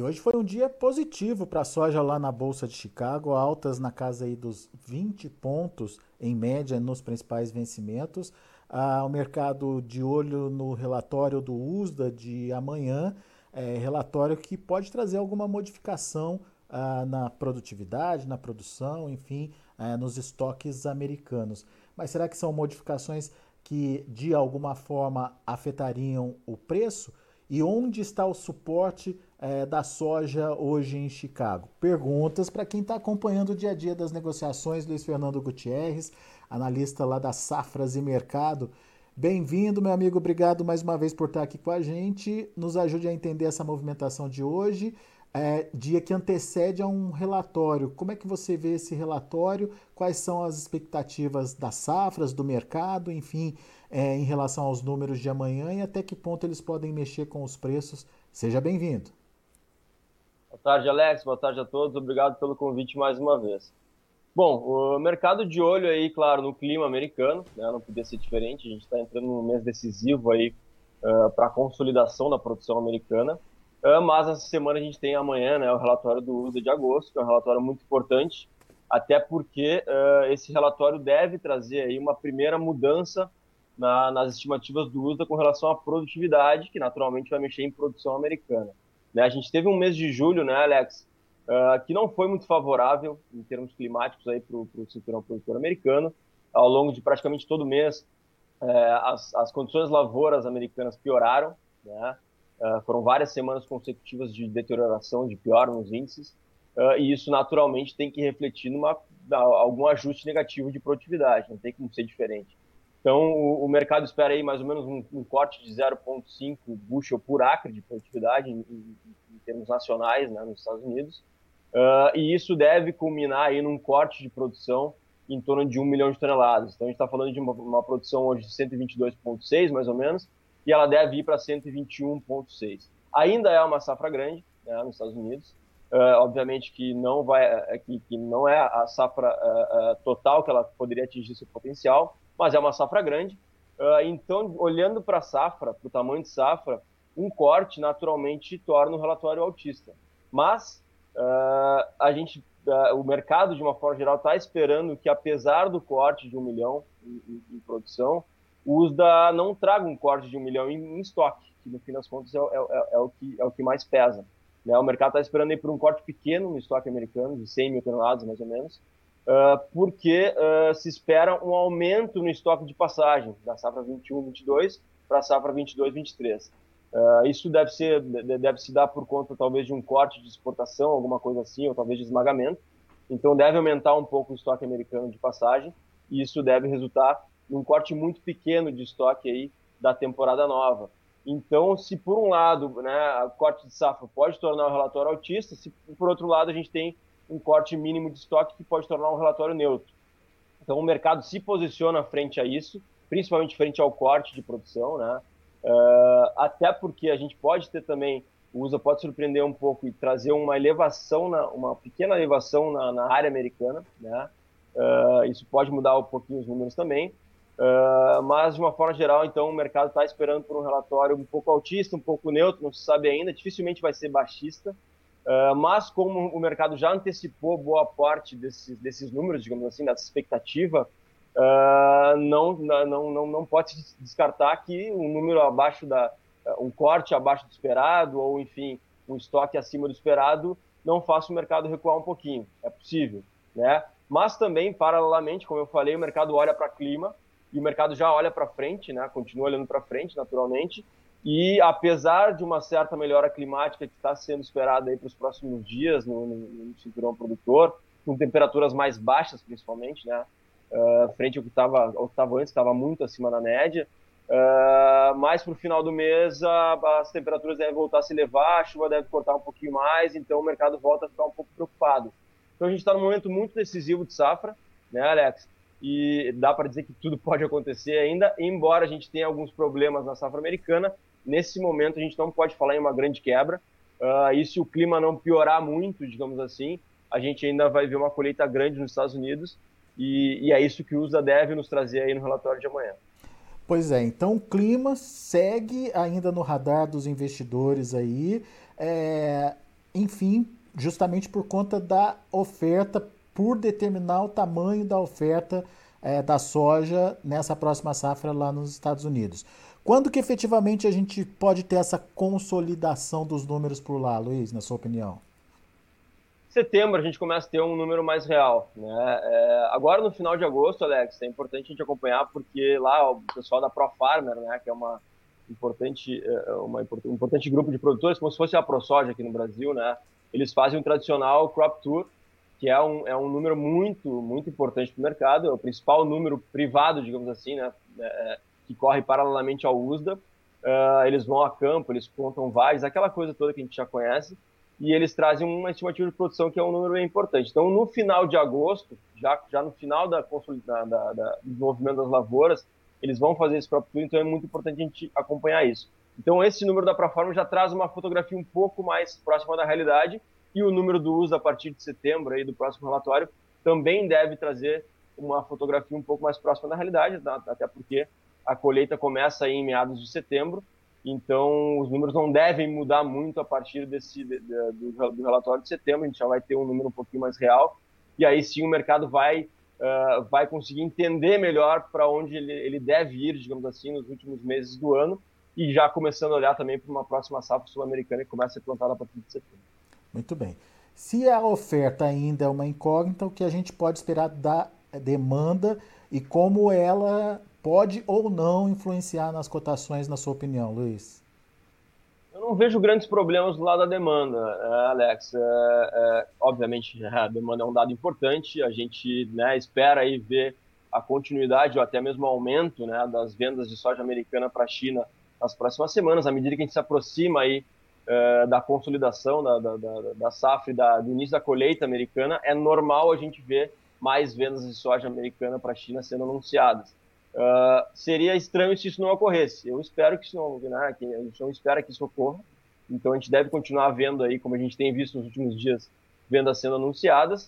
E hoje foi um dia positivo para a soja lá na Bolsa de Chicago, altas na casa aí dos 20 pontos em média nos principais vencimentos. Ah, o mercado de olho no relatório do USDA de amanhã, é, relatório que pode trazer alguma modificação ah, na produtividade, na produção, enfim, ah, nos estoques americanos. Mas será que são modificações que de alguma forma afetariam o preço? E onde está o suporte é, da soja hoje em Chicago? Perguntas para quem está acompanhando o dia a dia das negociações, Luiz Fernando Gutierrez, analista lá das Safras e Mercado. Bem-vindo, meu amigo. Obrigado mais uma vez por estar aqui com a gente. Nos ajude a entender essa movimentação de hoje, é, dia que antecede a um relatório. Como é que você vê esse relatório? Quais são as expectativas das safras, do mercado, enfim, é, em relação aos números de amanhã e até que ponto eles podem mexer com os preços? Seja bem-vindo. Boa tarde, Alex. Boa tarde a todos. Obrigado pelo convite mais uma vez. Bom, o mercado de olho aí, claro, no clima americano, né, não podia ser diferente. A gente está entrando num mês decisivo aí uh, para a consolidação da produção americana. Uh, mas essa semana a gente tem amanhã né, o relatório do USA de agosto, que é um relatório muito importante, até porque uh, esse relatório deve trazer aí uma primeira mudança na, nas estimativas do USA com relação à produtividade, que naturalmente vai mexer em produção americana. Né, a gente teve um mês de julho, né, Alex, uh, que não foi muito favorável em termos climáticos para o cinturão produtor americano. Ao longo de praticamente todo mês, uh, as, as condições lavouras americanas pioraram, né? Uh, foram várias semanas consecutivas de deterioração, de pior nos índices, e isso naturalmente tem que refletir numa algum ajuste negativo de produtividade, não tem como ser diferente. Então, o, o mercado espera aí mais ou menos um, um corte de 0,5 bushel por acre de produtividade em, em, em termos nacionais né, nos Estados Unidos. Uh, e isso deve culminar aí num corte de produção em torno de um milhão de toneladas. Então a gente está falando de uma, uma, produção hoje de 122,6 mais ou menos, e ela deve ir para 121,6. Ainda é uma safra grande né, nos Estados Unidos. Uh, obviamente que não vai, é, que, que, não é a safra uh, total que ela poderia atingir seu potencial, mas é uma safra grande. então, olhando para a safra, para o tamanho de safra, um corte naturalmente torna o relatório autista. Mas uh, a gente, uh, o mercado, de uma forma geral, está esperando que, apesar do corte de um milhão em, em, em, produção, o USDA não traga um corte de um milhão em, em estoque, que no fim das contas é, é, é, é, o, que, é o que mais pesa. Né? O mercado está esperando aí por um corte pequeno no estoque americano, de 100 mil toneladas mais ou menos, uh, porque se espera um aumento no estoque de passagem da safra 21-22 para a safra 22-23. Uh, isso deve ser deve se dar por conta talvez de um corte de exportação, alguma coisa assim, ou talvez de esmagamento. Então deve aumentar um pouco o estoque americano de passagem e isso deve resultar num corte muito pequeno de estoque aí da temporada nova. Então, se por um lado, né, o corte de safra pode tornar o relatório altista, se por outro lado a gente tem um corte mínimo de estoque que pode tornar um relatório neutro. Então, o mercado se posiciona frente a isso, principalmente frente ao corte de produção, né? Uh, até porque a gente pode ter também, o USA pode surpreender um pouco e trazer uma elevação, na, uma pequena elevação na, na área americana, né? Uh, isso pode mudar um pouquinho os números também, uh, mas de uma forma geral, então o mercado está esperando por um relatório um pouco altista, um pouco neutro, não se sabe ainda, dificilmente vai ser baixista, mas como o mercado já antecipou boa parte desses, desses números, digamos assim, dessa expectativa, uh, não, não, não, não pode descartar que um número abaixo da. um corte abaixo do esperado, ou enfim, um estoque acima do esperado, não faça o mercado recuar um pouquinho. É possível, né? Mas também, paralelamente, como eu falei, o mercado olha para clima e o mercado já olha para frente, né? Continua olhando para frente, naturalmente. E apesar de uma certa melhora climática que está sendo esperada para os próximos dias no, no, no cinturão produtor, com temperaturas mais baixas, principalmente, né? uh, frente ao que estava antes, estava muito acima da média. Uh, mas para o final do mês a, as temperaturas devem voltar a se elevar, a chuva deve cortar um pouquinho mais, então o mercado volta a ficar um pouco preocupado. Então a gente está num momento muito decisivo de safra, né, Alex? E dá para dizer que tudo pode acontecer ainda, embora a gente tenha alguns problemas na safra americana. Nesse momento a gente não pode falar em uma grande quebra. Uh, e se o clima não piorar muito, digamos assim, a gente ainda vai ver uma colheita grande nos Estados Unidos e, e, é isso que o USA deve nos trazer aí no relatório de amanhã. Pois é, então o clima segue ainda no radar dos investidores aí. É, enfim, justamente por conta da oferta, por determinar o tamanho da oferta é, da soja nessa próxima safra lá nos Estados Unidos. Quando que efetivamente a gente pode ter essa consolidação dos números por lá, Luiz, na sua opinião? Setembro a gente começa a ter um número mais real. Né? É, agora no final de agosto, Alex, é importante a gente acompanhar porque lá o pessoal da ProFarmer, né, que é uma importante, é, uma, um importante grupo de produtores, como se fosse a ProSoja aqui no Brasil, né? Eles fazem um tradicional Crop Tour, que é um, é um número muito, muito importante para o mercado, é o principal número privado, digamos assim, né? É, que corre paralelamente ao USDA. Uh, eles vão a campo, eles contam vários, aquela coisa toda que a gente já conhece, e eles trazem uma estimativa de produção que é um número bem importante. Então, no final de agosto, já, já no final da, da, da, da desenvolvimento das lavouras, eles vão fazer esse próprio tour, então é muito importante a gente acompanhar isso. Então, esse número da Proforma já traz uma fotografia um pouco mais próxima da realidade, e o número do uso a partir de setembro, aí, do próximo relatório, também deve trazer uma fotografia um pouco mais próxima da realidade, tá? até porque a colheita começa em meados de setembro, então os números não devem mudar muito a partir desse de, de, do, do, relatório de setembro, a gente já vai ter um número um pouquinho mais real, e aí sim o mercado vai, uh, vai conseguir entender melhor para onde ele, ele deve ir, digamos assim, nos últimos meses do ano, e já começando a olhar também para uma próxima safra sul-americana que começa a ser plantada a partir de setembro. Muito bem. Se a oferta ainda é uma incógnita, o que a gente pode esperar da demanda e como ela pode ou não influenciar nas cotações, na sua opinião, Luiz? Eu não vejo grandes problemas do lado da demanda, é, Alex. É, é, obviamente, a demanda é um dado importante. A gente né, espera aí ver a continuidade ou até mesmo aumento né, das vendas de soja americana para a China nas próximas semanas, à medida que a gente se aproxima aí é, da consolidação da, da, da, da safra da, do início da colheita americana, é normal a gente ver mais vendas de soja americana para a China sendo anunciadas. Uh, seria estranho se isso não ocorresse. Eu espero que isso não, né, que a gente não espera que isso ocorra. Então a gente deve continuar vendo aí, como a gente tem visto nos últimos dias, vendas sendo anunciadas.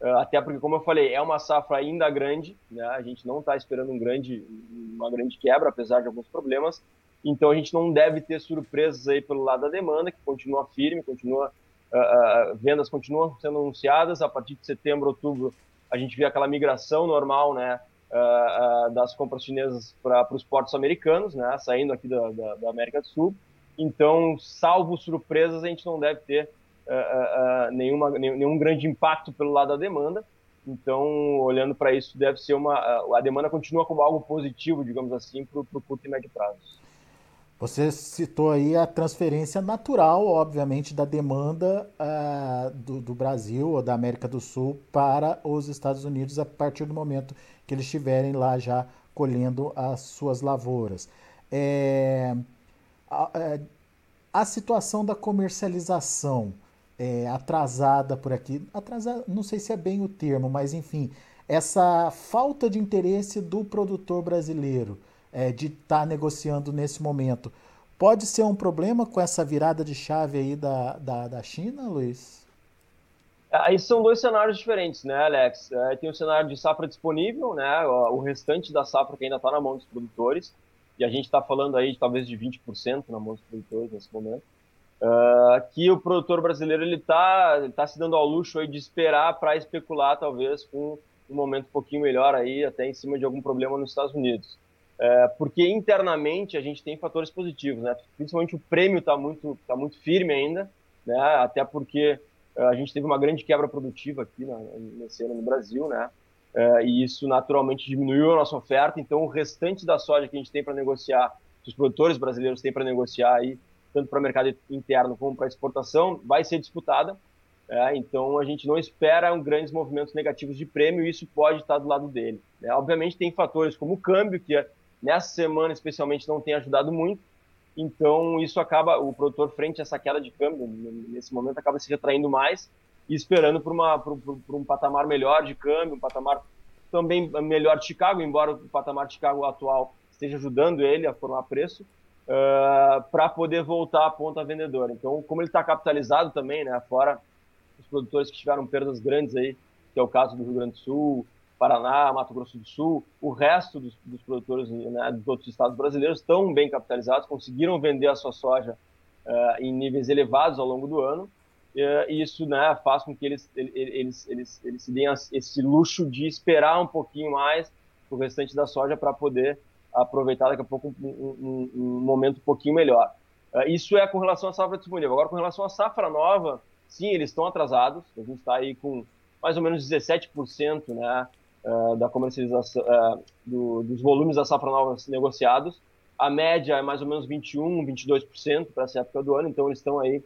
Uh, até porque, como eu falei, é uma safra ainda grande, né? A gente não está esperando um grande, uma grande quebra, apesar de alguns problemas. Então a gente não deve ter surpresas aí pelo lado da demanda, que continua firme, continua uh, vendas continuam sendo anunciadas. A partir de setembro, outubro, a gente vê aquela migração normal, né? uh, uh, das compras chinesas para os portos americanos, né, saindo aqui da, da, da, América do Sul. Então, salvo surpresas, a gente não deve ter uh, nenhuma, nenhum, nenhum grande impacto pelo lado da demanda. Então, olhando para isso, deve ser uma. A demanda continua como algo positivo, digamos assim, para o curto e médio prazo. Você citou aí a transferência natural, obviamente, da demanda uh, do, do, Brasil ou da América do Sul para os Estados Unidos a partir do momento que eles estiverem lá já colhendo as suas lavouras. É, a, é, a, situação da comercialização é, atrasada por aqui, atrasada, não sei se é bem o termo, mas enfim, essa falta de interesse do produtor brasileiro é, de estar tá negociando nesse momento. Pode ser um problema com essa virada de chave aí da, da, da China, Luiz? Aí são dois cenários diferentes, né, Alex? É, tem o cenário de safra disponível, né, o restante da safra que ainda está na mão dos produtores, e a gente está falando aí de, talvez de 20% na mão dos produtores nesse momento, uh, que o produtor brasileiro ele está ele tá se dando ao luxo aí de esperar para especular talvez com um momento um pouquinho melhor aí, até em cima de algum problema nos Estados Unidos. É, porque internamente a gente tem fatores positivos, né? Principalmente o prêmio está muito, tá muito firme ainda, né? Até porque é, a gente teve uma grande quebra produtiva aqui nesse ano no Brasil, né? É, e isso naturalmente diminuiu a nossa oferta. Então, o restante da soja que a gente tem para negociar, que os produtores brasileiros têm para negociar aí, tanto para o mercado interno como para exportação, vai ser disputada. É, então, a gente não espera um grandes movimentos negativos de prêmio e isso pode estar do lado dele. Né? Obviamente, tem fatores como o câmbio, que é Nessa semana, especialmente, não tem ajudado muito. Então, isso acaba, o produtor, frente a essa queda de câmbio, nesse momento, acaba se retraindo mais e esperando por, uma, por, por, por um patamar melhor de câmbio, um patamar também melhor de Chicago, embora o patamar de Chicago atual esteja ajudando ele a formar preço, uh, para poder voltar à ponta vendedora. Então, como ele está capitalizado também, né, fora os produtores que tiveram perdas grandes aí, que é o caso do Rio Grande do Sul, Paraná, Mato Grosso do Sul, o resto dos, dos produtores né, dos outros estados brasileiros estão bem capitalizados, conseguiram vender a sua soja uh, em níveis elevados ao longo do ano. e isso né, faz com que eles, eles, eles, eles se deem esse luxo de esperar um pouquinho mais o restante da soja para poder aproveitar daqui a pouco um, um, um, momento um pouquinho melhor. Uh, isso é com relação à safra disponível. Agora, com relação à safra nova, sim, eles estão atrasados. A gente está aí com mais ou menos 17% né, uh, da comercialização uh, do, dos volumes da safra nova negociados. A média é mais ou menos 21, 22% para essa época do ano, então eles estão aí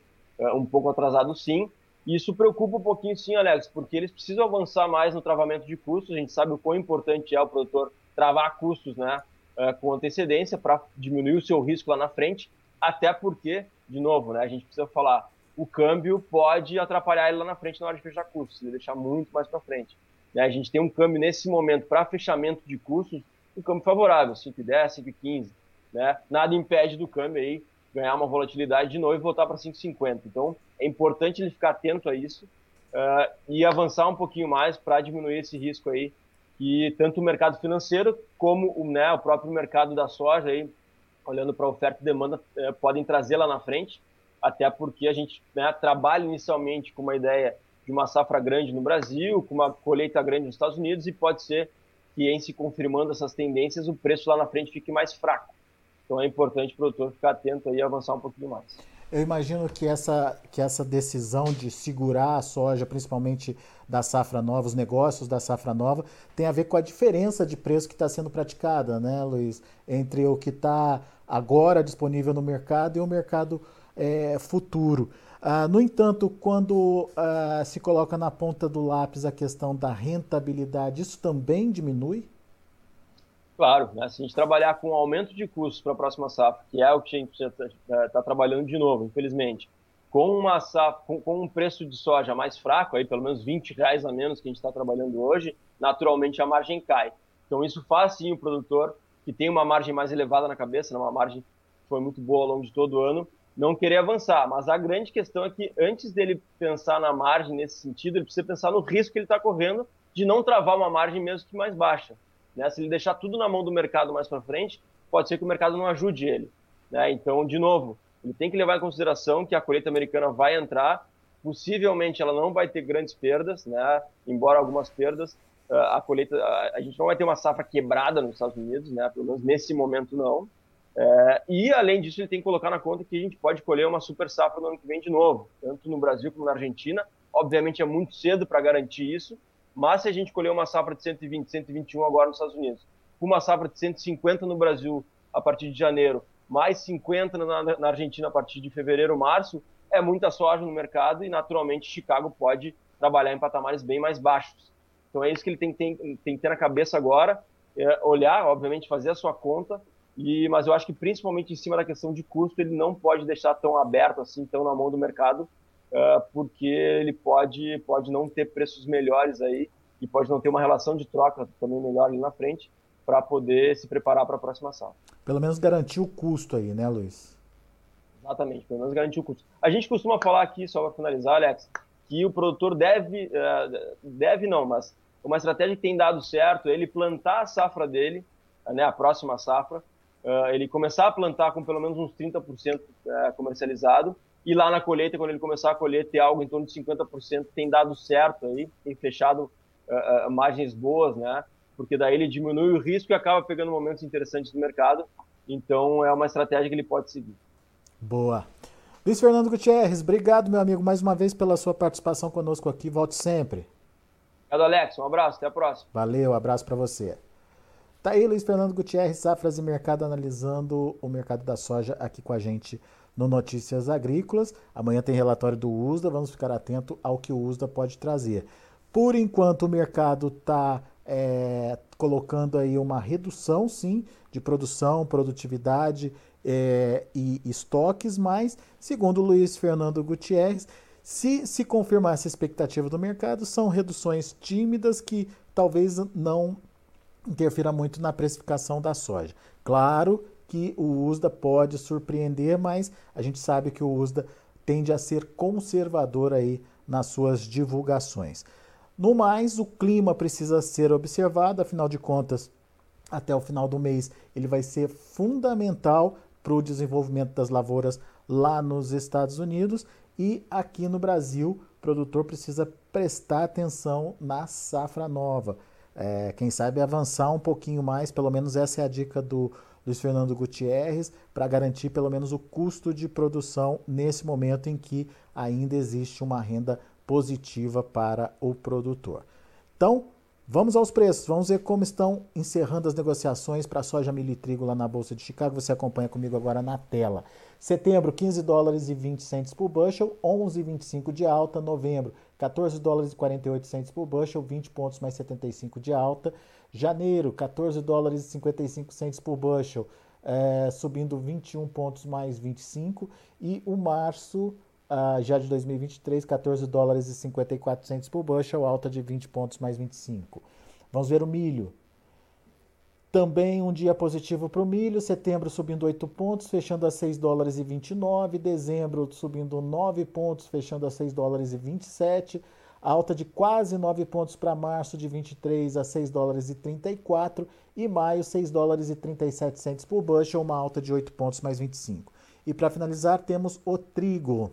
um pouco atrasados sim. Isso preocupa um pouquinho sim, Alex, porque eles precisam avançar mais no travamento de custos. A gente sabe o quão importante é o produtor travar custos, né? uh, com antecedência para diminuir o seu risco lá na frente, até porque, de novo, né, a gente precisa falar, o câmbio pode atrapalhar ele lá na frente na hora de fechar custos, deixar muito mais para frente. Né? A gente tem um câmbio nesse momento para fechamento de custos, um câmbio favorável, 5,10, 5,15. Né? Nada impede do câmbio aí ganhar uma volatilidade de novo e voltar para 5,50. Então, é importante ele ficar atento a isso uh, e avançar um pouquinho mais para diminuir esse risco aí que tanto o mercado financeiro como o, né, o próprio mercado da soja, aí, olhando para oferta e demanda, é, podem trazer lá na frente, até porque a gente né, trabalha inicialmente com uma ideia de uma safra grande no Brasil, com uma colheita grande nos Estados Unidos, e pode ser que, em se confirmando essas tendências, o preço lá na frente fique mais fraco. Então é importante o produtor ficar atento e avançar um pouquinho mais. Eu imagino que essa, que essa decisão de segurar a soja, principalmente da safra nova, os negócios da safra nova, tem a ver com a diferença de preço que está sendo praticada, né, Luiz? Entre o que está agora disponível no mercado e o mercado é, futuro. Ah, no entanto, quando ah, se coloca na ponta do lápis a questão da rentabilidade, isso também diminui? Claro, né? se a gente trabalhar com aumento de custos para a próxima safra, que é o que a gente está é, tá trabalhando de novo, infelizmente, com uma safra, com, com, um preço de soja mais fraco, aí pelo menos 20 reais a menos que a gente está trabalhando hoje, naturalmente a margem cai. Então isso faz sim o produtor que tem uma margem mais elevada na cabeça, né? uma margem que foi muito boa ao longo de todo o ano, não querer avançar. Mas a grande questão é que antes dele pensar na margem nesse sentido, ele precisa pensar no risco que ele está correndo de não travar uma margem mesmo que mais baixa. Né? Se ele deixar tudo na mão do mercado mais para frente, pode ser que o mercado não ajude ele. Né? Então, de novo, ele tem que levar em consideração que a colheita americana vai entrar, possivelmente ela não vai ter grandes perdas, né? embora algumas perdas, ah, a colheita, a gente não vai ter uma safra quebrada nos Estados Unidos, né? pelo menos nesse momento não. É, e além disso, ele tem que colocar na conta que a gente pode colher uma super safra no ano que vem de novo, tanto no Brasil como na Argentina. Obviamente é muito cedo para garantir isso, mas se a gente colher uma safra de 120, 121 agora nos Estados Unidos, uma safra de 150 no Brasil a partir de janeiro, mais 50 na, na Argentina a partir de fevereiro, março, é muita soja no mercado e naturalmente Chicago pode trabalhar em patamares bem mais baixos. Então é isso que ele tem, tem, tem que ter na cabeça agora, é olhar, obviamente, fazer a sua conta, e, mas eu acho que principalmente em cima da questão de custo, ele não pode deixar tão aberto assim, tão na mão do mercado, uh, porque ele pode, pode não ter preços melhores aí e pode não ter uma relação de troca também melhor ali na frente para poder se preparar para a próxima safra. Pelo menos garantir o custo aí, né, Luiz? Exatamente, pelo menos garantir o custo. A gente costuma falar aqui, só para finalizar, Alex, que o produtor deve, uh, deve não, mas uma estratégia que tem dado certo é ele plantar a safra dele, né, a próxima safra, uh, ele começar a plantar com pelo menos uns 30% uh, comercializado e lá na colheita, quando ele começar a colher, ter algo em torno de 50%, tem dado certo aí, tem fechado uh, uh, margens boas, né? Porque daí ele diminui o risco e acaba pegando momentos interessantes do mercado. Então é uma estratégia que ele pode seguir. Boa. Luiz Fernando Gutierrez, obrigado, meu amigo, mais uma vez pela sua participação conosco aqui. Volte sempre. Obrigado, Alex. Um abraço, até a próxima. Valeu, abraço para você. Tá aí, Luiz Fernando Gutierrez, Safras e Mercado, analisando o mercado da soja aqui com a gente no Notícias Agrícolas. Amanhã tem relatório do USDA, vamos ficar atento ao que o USDA pode trazer. Por enquanto, o mercado está é, colocando aí uma redução, sim, de produção, produtividade é, e estoques, mas, segundo Luiz Fernando Gutierrez, se se confirmar essa expectativa do mercado, são reduções tímidas que talvez não interfira muito na precificação da soja. Claro que o USDA pode surpreender, mas a gente sabe que o USDA tende a ser conservador aí nas suas divulgações. No mais, o clima precisa ser observado, afinal de contas, até o final do mês ele vai ser fundamental para o desenvolvimento das lavouras lá nos Estados Unidos E aqui no Brasil, o produtor precisa prestar atenção na safra nova. É, quem sabe avançar um pouquinho mais, pelo menos essa é a dica do Luiz Fernando Gutierrez, para garantir pelo menos o custo de produção nesse momento em que ainda existe uma renda positiva para o produtor. Então, Vamos aos preços, vamos ver como estão encerrando as negociações para soja, milho e trigo lá na Bolsa de Chicago. Você acompanha comigo agora na tela. Setembro, 15 dólares e 20 centes por bushel, 11,25 de alta. Novembro, 14 dólares e 48 centes por bushel, 20 pontos mais 75 de alta. Janeiro, 14 dólares e 55 centes por bushel, é, subindo 21 pontos mais 25. E o março, uh, já de 2023, 14 dólares e 54 centos por bushel, alta de 20 pontos mais 25. Vamos ver o milho. Também um dia positivo para o milho, setembro subindo 8 pontos, fechando a 6 dólares e 29, dezembro subindo 9 pontos, fechando a 6 dólares e 27, alta de quase 9 pontos para março, de 23 a 6 dólares e 34, e maio 6 dólares e 37 centos por bushel, uma alta de 8 pontos mais 25. E para finalizar, temos o trigo.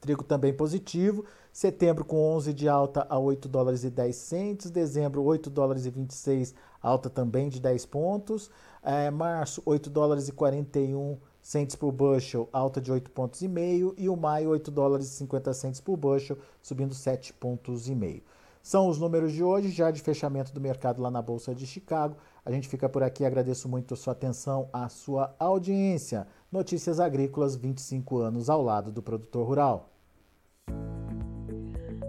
Trigo também positivo. Setembro com 11 de alta a 8 dólares e 10 centes. Dezembro 8 dólares e 26, alta também de 10 pontos. É, março 8 dólares e 41 centes por bushel, alta de 8 pontos e meio. E o maio 8 dólares e 50 centes por bushel, subindo 7 pontos e meio. São os números de hoje, já de fechamento do mercado lá na Bolsa de Chicago. A gente fica por aqui, agradeço muito a sua atenção, a sua audiência. Notícias Agrícolas, 25 anos ao lado do produtor rural.